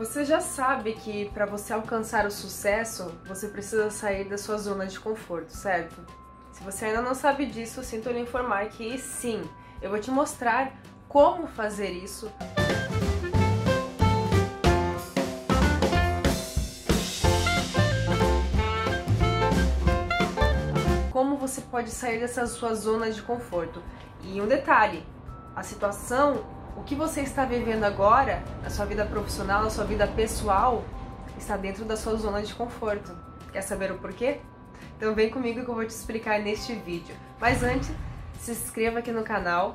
Você já sabe que para você alcançar o sucesso, você precisa sair da sua zona de conforto, certo? Se você ainda não sabe disso, sinto lhe informar que sim, eu vou te mostrar como fazer isso. Como você pode sair dessa sua zona de conforto. E um detalhe, a situação o que você está vivendo agora, na sua vida profissional, na sua vida pessoal, está dentro da sua zona de conforto. Quer saber o porquê? Então vem comigo que eu vou te explicar neste vídeo. Mas antes, se inscreva aqui no canal,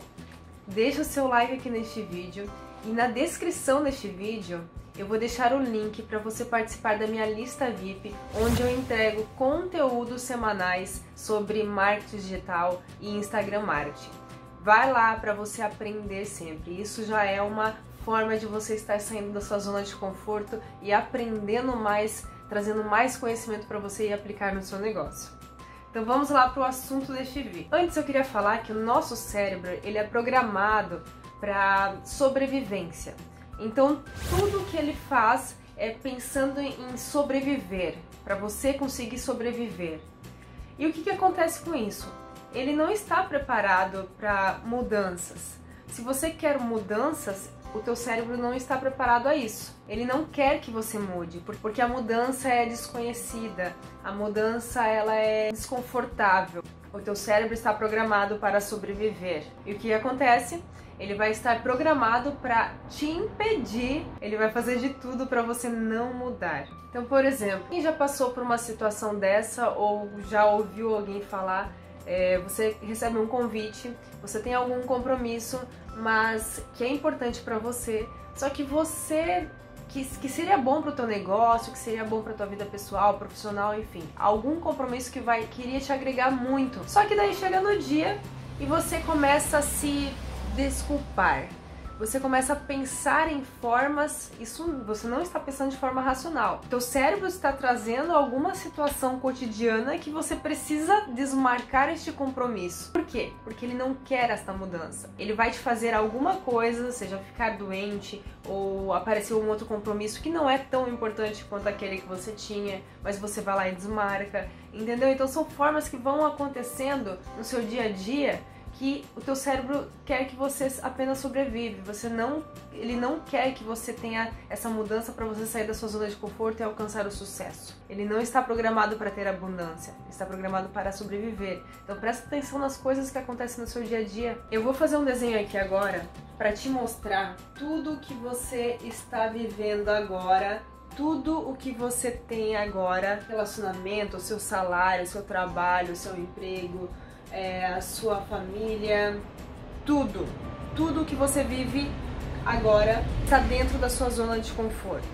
deixa o seu like aqui neste vídeo e na descrição deste vídeo eu vou deixar o link para você participar da minha lista VIP, onde eu entrego conteúdos semanais sobre marketing digital e Instagram marketing. Vai lá para você aprender sempre. Isso já é uma forma de você estar saindo da sua zona de conforto e aprendendo mais, trazendo mais conhecimento para você e aplicar no seu negócio. Então vamos lá para o assunto deste vídeo. Antes eu queria falar que o nosso cérebro ele é programado para sobrevivência. Então tudo que ele faz é pensando em sobreviver, para você conseguir sobreviver. E o que, que acontece com isso? Ele não está preparado para mudanças. Se você quer mudanças, o teu cérebro não está preparado a isso. Ele não quer que você mude, porque a mudança é desconhecida, a mudança ela é desconfortável. O teu cérebro está programado para sobreviver. E o que acontece? Ele vai estar programado para te impedir, ele vai fazer de tudo para você não mudar. Então, por exemplo, quem já passou por uma situação dessa ou já ouviu alguém falar é, você recebe um convite, você tem algum compromisso, mas que é importante para você, só que você que, que seria bom para o teu negócio, que seria bom para tua vida pessoal, profissional, enfim, algum compromisso que vai queria te agregar muito. Só que daí chega no dia e você começa a se desculpar você começa a pensar em formas, isso você não está pensando de forma racional. Teu cérebro está trazendo alguma situação cotidiana que você precisa desmarcar este compromisso. Por quê? Porque ele não quer esta mudança. Ele vai te fazer alguma coisa, seja ficar doente ou aparecer um outro compromisso que não é tão importante quanto aquele que você tinha, mas você vai lá e desmarca, entendeu? Então são formas que vão acontecendo no seu dia a dia que o teu cérebro quer que você apenas sobrevive. Você não, ele não quer que você tenha essa mudança para você sair da sua zona de conforto e alcançar o sucesso. Ele não está programado para ter abundância, está programado para sobreviver. Então presta atenção nas coisas que acontecem no seu dia a dia. Eu vou fazer um desenho aqui agora para te mostrar tudo o que você está vivendo agora tudo o que você tem agora, relacionamento, seu salário, seu trabalho, seu emprego, é, a sua família, tudo, tudo que você vive agora está dentro da sua zona de conforto.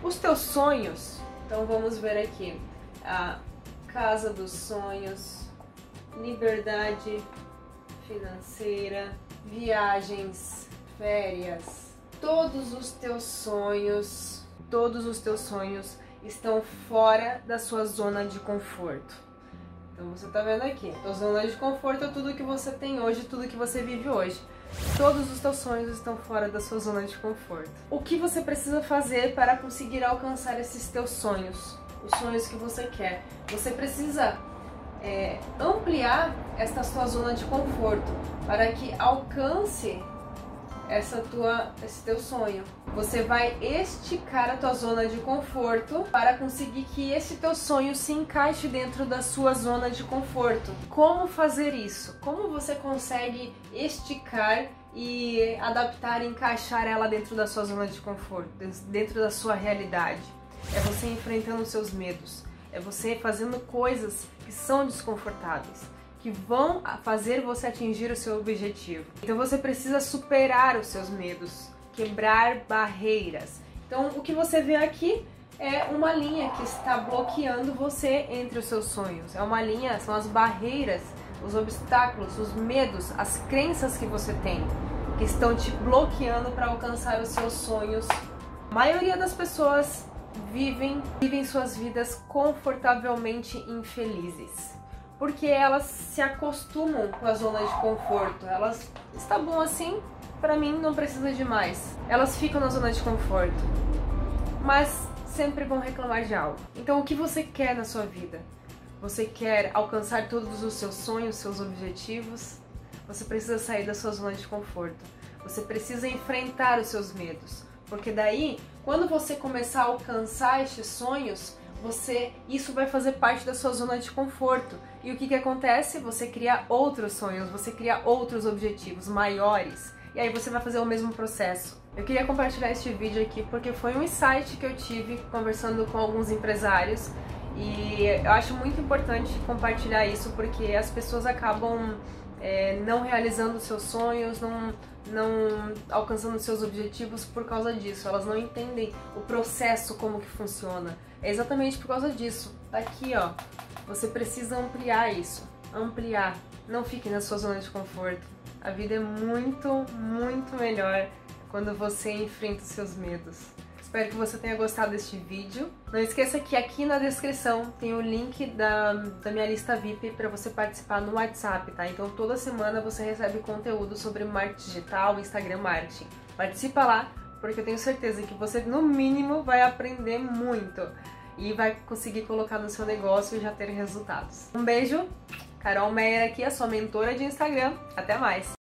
Os teus sonhos, então vamos ver aqui, a casa dos sonhos, liberdade financeira, viagens, férias, todos os teus sonhos, todos os teus sonhos estão fora da sua zona de conforto. Então você tá vendo aqui, tua zona de conforto é tudo que você tem hoje, tudo que você vive hoje. Todos os teus sonhos estão fora da sua zona de conforto. O que você precisa fazer para conseguir alcançar esses teus sonhos? Os sonhos que você quer. Você precisa é, ampliar esta sua zona de conforto para que alcance essa tua, esse teu sonho. Você vai esticar a tua zona de conforto para conseguir que esse teu sonho se encaixe dentro da sua zona de conforto. Como fazer isso? Como você consegue esticar e adaptar e encaixar ela dentro da sua zona de conforto, dentro da sua realidade? É você enfrentando os seus medos, é você fazendo coisas que são desconfortáveis que vão fazer você atingir o seu objetivo. Então você precisa superar os seus medos, quebrar barreiras. Então o que você vê aqui é uma linha que está bloqueando você entre os seus sonhos. É uma linha, são as barreiras, os obstáculos, os medos, as crenças que você tem que estão te bloqueando para alcançar os seus sonhos. A maioria das pessoas vivem, vivem suas vidas confortavelmente infelizes porque elas se acostumam com a zona de conforto. Elas está bom assim, para mim não precisa de mais. Elas ficam na zona de conforto. mas sempre vão reclamar de algo. Então, o que você quer na sua vida? Você quer alcançar todos os seus sonhos, seus objetivos? Você precisa sair da sua zona de conforto. Você precisa enfrentar os seus medos, porque daí, quando você começar a alcançar estes sonhos, você isso vai fazer parte da sua zona de conforto. E o que que acontece? Você cria outros sonhos, você cria outros objetivos maiores. E aí você vai fazer o mesmo processo. Eu queria compartilhar este vídeo aqui porque foi um insight que eu tive conversando com alguns empresários e eu acho muito importante compartilhar isso porque as pessoas acabam é, não realizando seus sonhos, não, não alcançando seus objetivos por causa disso. Elas não entendem o processo, como que funciona. É exatamente por causa disso. Tá aqui, ó. Você precisa ampliar isso. Ampliar. Não fique na sua zona de conforto. A vida é muito, muito melhor quando você enfrenta os seus medos. Espero que você tenha gostado deste vídeo. Não esqueça que aqui na descrição tem o link da, da minha lista VIP para você participar no WhatsApp, tá? Então toda semana você recebe conteúdo sobre marketing digital, Instagram marketing. Participa lá, porque eu tenho certeza que você no mínimo vai aprender muito e vai conseguir colocar no seu negócio e já ter resultados. Um beijo, Carol Meyer aqui, a sua mentora de Instagram. Até mais!